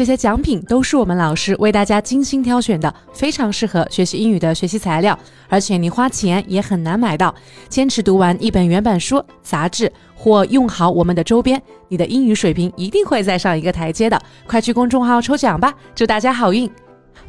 这些奖品都是我们老师为大家精心挑选的，非常适合学习英语的学习材料，而且你花钱也很难买到。坚持读完一本原版书、杂志或用好我们的周边，你的英语水平一定会再上一个台阶的。快去公众号抽奖吧，祝大家好运！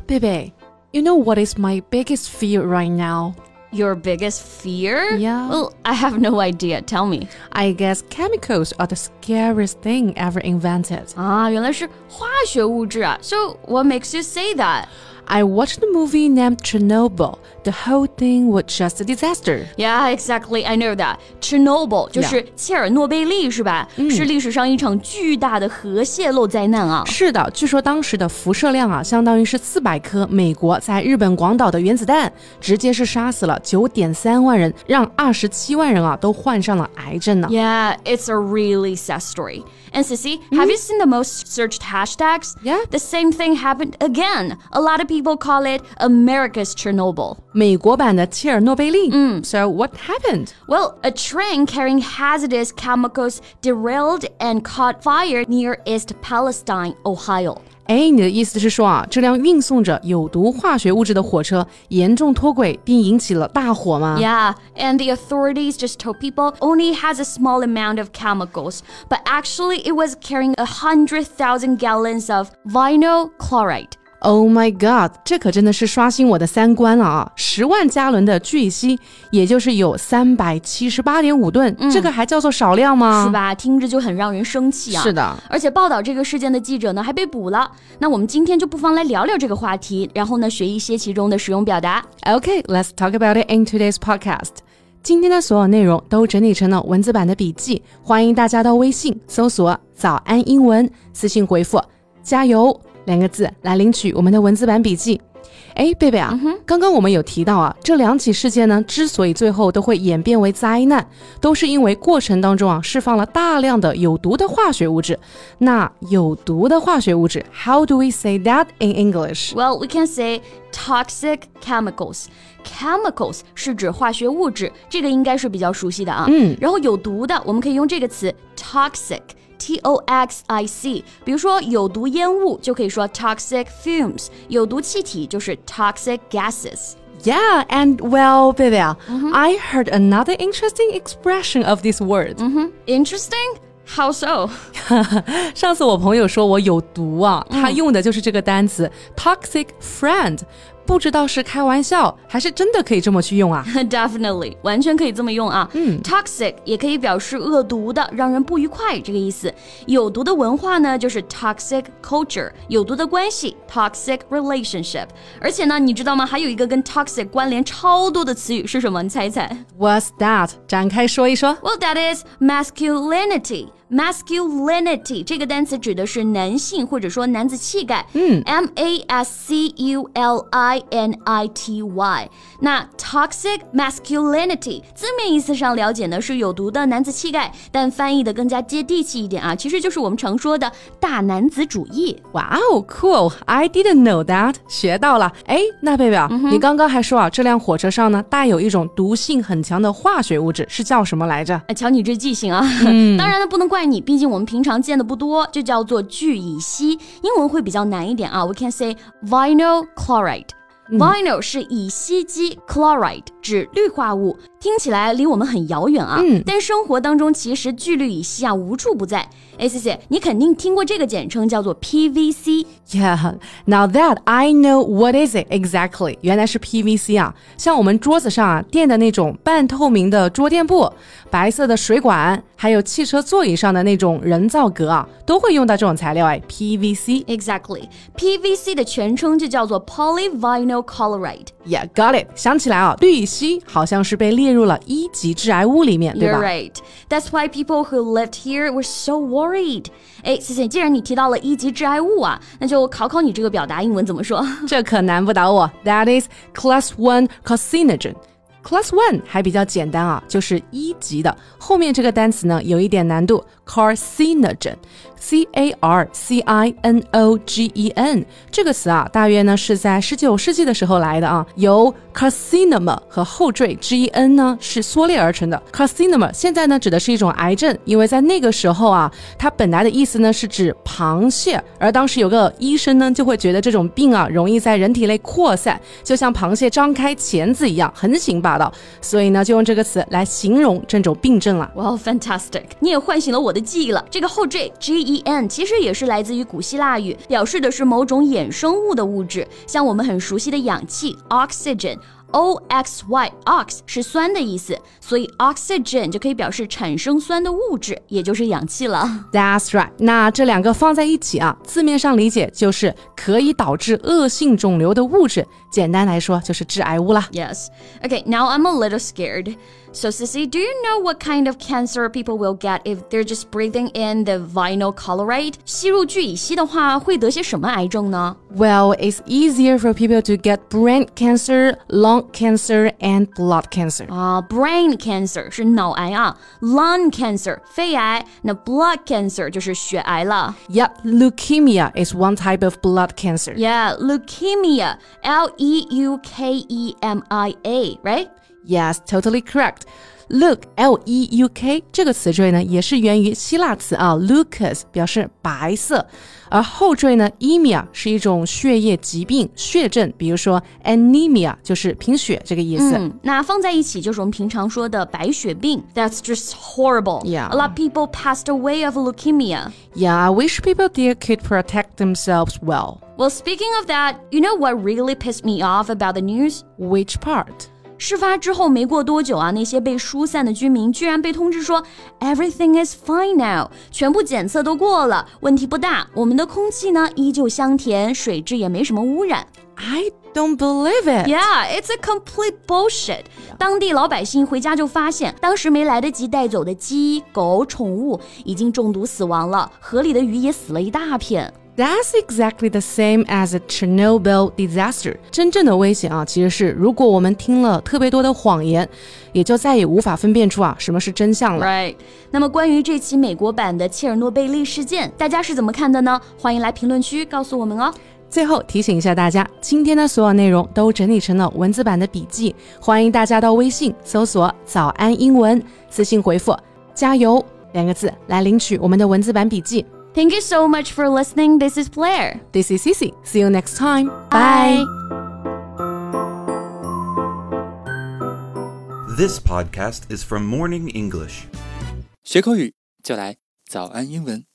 贝贝，You know what is my biggest fear right now? Your biggest fear? Yeah. Well, I have no idea. Tell me. I guess chemicals are the scariest thing ever invented. 啊，原来是化学物质啊。So what makes you say that? I watched a movie named Chernobyl. The whole thing was just a disaster. Yeah, exactly. I know that. Chernobyl 就是切尔诺贝利是吧？是历史上一场巨大的核泄漏灾难啊。是的，据说当时的辐射量啊，相当于是四百颗美国在日本广岛的原子弹，直接是杀死了九点三万人，让二十七万人啊都患上了癌症呢。 Yeah, it's a really sad story. And Sissy, have you seen the most searched hashtags? Yeah. The same thing happened again. A lot of people call it America's Chernobyl. 美国版的切尔诺贝利。嗯，So what happened? Well, a train carrying hazardous chemicals derailed and caught fire near East Palestine, Ohio. 哎，你的意思是说啊，这辆运送着有毒化学物质的火车严重脱轨，并引起了大火吗 Yeah, and the authorities just told people only has a small amount of chemicals, but actually it was carrying a hundred thousand gallons of vinyl chloride. Oh my god，这可真的是刷新我的三观了啊！十万加仑的聚乙烯，也就是有三百七十八点五吨，这个还叫做少量吗？是吧？听着就很让人生气啊！是的，而且报道这个事件的记者呢还被捕了。那我们今天就不妨来聊聊这个话题，然后呢学一些其中的使用表达。Okay, let's talk about it in today's podcast. 今天的所有内容都整理成了文字版的笔记，欢迎大家到微信搜索“早安英文”，私信回复“加油”两个字来领取我们的文字版笔记。哎，贝贝啊，刚刚我们有提到啊，这两起事件呢，之所以最后都会演变为灾难，都是因为过程当中啊释放了大量的有毒的化学物质。那有毒的化学物质，How do we say that in English？Well, we can say toxic chemicals. Chemicals 是指化学物质，这个应该是比较熟悉的啊。嗯，然后有毒的，我们可以用这个词 toxic。T O X I C，比如说有毒烟雾就可以说 toxic fumes，有毒气体就是 toxic gases。 Yeah, and well, 贝贝啊、I heard another interesting expression of this word. Interesting? How so? 上次我朋友说我有毒啊，他用的就是这个单词、toxic friend， 不知道是开玩笑还是真的可以这么去用啊？Definitely，完全可以这么用啊。嗯，toxic 也可以表示恶毒的，让人不愉快这个意思。有毒的文化呢，就是 toxic culture，有毒的关系 toxic relationship。而且呢，你知道吗？还有一个跟 toxic 关联超多的词语是什么？你猜一猜 What's that？展开说一说。？Well, that is masculinity. Masculinity 这个单词指的是男性或者说男子气概。嗯，M A S C U L I N I T Y。那 toxic masculinity 字面意思上了解呢是有毒的男子气概，但翻译的更加接地气一点啊，其实就是我们常说的大男子主义。哇哦，cool！I didn't know that，学到了。哎，那贝贝啊，你刚刚还说啊，这辆火车上呢带有一种毒性很强的化学物质，是叫什么来着？哎，瞧你这记性啊！当然呢，不能怪你，毕竟我们平常见的不多，就叫做聚乙烯，英文会比较难一点啊。We can say vinyl chloride。Vinyl 是乙烯基，chloride 指氯化物，听起来离我们很遥远啊。嗯但生活当中其实聚氯乙烯啊无处不在。哎，C C，你肯定听过这个简称叫做 PVC。Yeah, now that I know what is it exactly，原来是 PVC 啊，像我们桌子上啊垫的那种半透明的桌垫布，白色的水管，还有汽车座椅上的那种人造革啊，都会用到这种材料哎，PVC。Exactly, PVC 的全称就叫做 polyvinyl chloride。Yeah, got it。想起来啊，氯乙烯好像是被列入了一级致癌物里面，对 You're 吧 right. That's why people who lived here were so worried. 哎，谢谢。既然你提到了一级致癌物啊，那就考考你这个表达英文怎么说？这可难不倒我。That is class one carcinogen。Class One 还比较简单啊，就是一级的。后面这个单词呢有一点难度，carcinogen，c a r c i n o g e n 这个词啊，大约呢是在十九世纪的时候来的啊，由 carcinoma 和后缀 g e n 呢是缩略而成的。carcinoma 现在呢指的是一种癌症，因为在那个时候啊，它本来的意思呢是指螃蟹，而当时有个医生呢就会觉得这种病啊容易在人体内扩散，就像螃蟹张开钳子一样横行霸道，所以呢就用这个词来形容这种病症了。Well, fantastic！你也唤醒了我的记忆了。这个后缀 G E N 其实也是来自于古希腊语，表示的是某种衍生物的物质，像我们很熟悉的氧气 oxygen。O X Y ox 是酸的意思，所以 oxygen 就可以表示产生酸的物质，也就是氧气了。That's right。那这两个放在一起啊，字面上理解就是可以导致恶性肿瘤的物质。简单来说就是致癌物啦。Yes. Okay, now I'm a little scared. So, Sissy, do you know what kind of cancer people will get if they're just breathing in the vinyl chloride? 吸入聚乙烯的话，会得些什么癌症呢？Well, it's easier for people to get brain cancer, lung cancer, and blood cancer. 啊、uh,，brain cancer 是脑癌啊，lung cancer 肺癌，那 blood cancer 就是血癌了。Yeah, leukemia is one type of blood cancer. Yeah, leukemia, L E U K E M I A, right? Yes, totally correct. Look, L E U K 这个词缀呢，也是源于希腊词啊，leucus 表示白色，而后缀呢，emia 是一种血液疾病、血症，比如说 anemia 就是贫血这个意思。嗯，那放在一起就是我们平常说的白血病。That's just horrible. Yeah. A lot of people passed away of leukemia. Yeah, I wish people there could protect themselves well. Well, speaking of that, you know what really pissed me off about the news? Which part? 事发之后没过多久啊，那些被疏散的居民居然被通知说 everything is fine now，全部检测都过了，问题不大。我们的空气呢依旧香甜，水质也没什么污染。I don't believe it. Yeah, it's a complete bullshit. 当地老百姓回家就发现，当时没来得及带走的鸡、狗、宠物已经中毒死亡了，河里的鱼也死了一大片。That's exactly the same as a Chernobyl disaster。真正的危险啊，其实是如果我们听了特别多的谎言，也就再也无法分辨出啊什么是真相了。Right。那么关于这期美国版的切尔诺贝利事件，大家是怎么看的呢？欢迎来评论区告诉我们哦。最后提醒一下大家，今天的所有内容都整理成了文字版的笔记，欢迎大家到微信搜索“早安英文”，私信回复“加油”两个字来领取我们的文字版笔记。Thank you so much for listening. This is Blair. This is Cici. See you next time. Bye. This podcast is from Morning English. 学口语就来早安英文。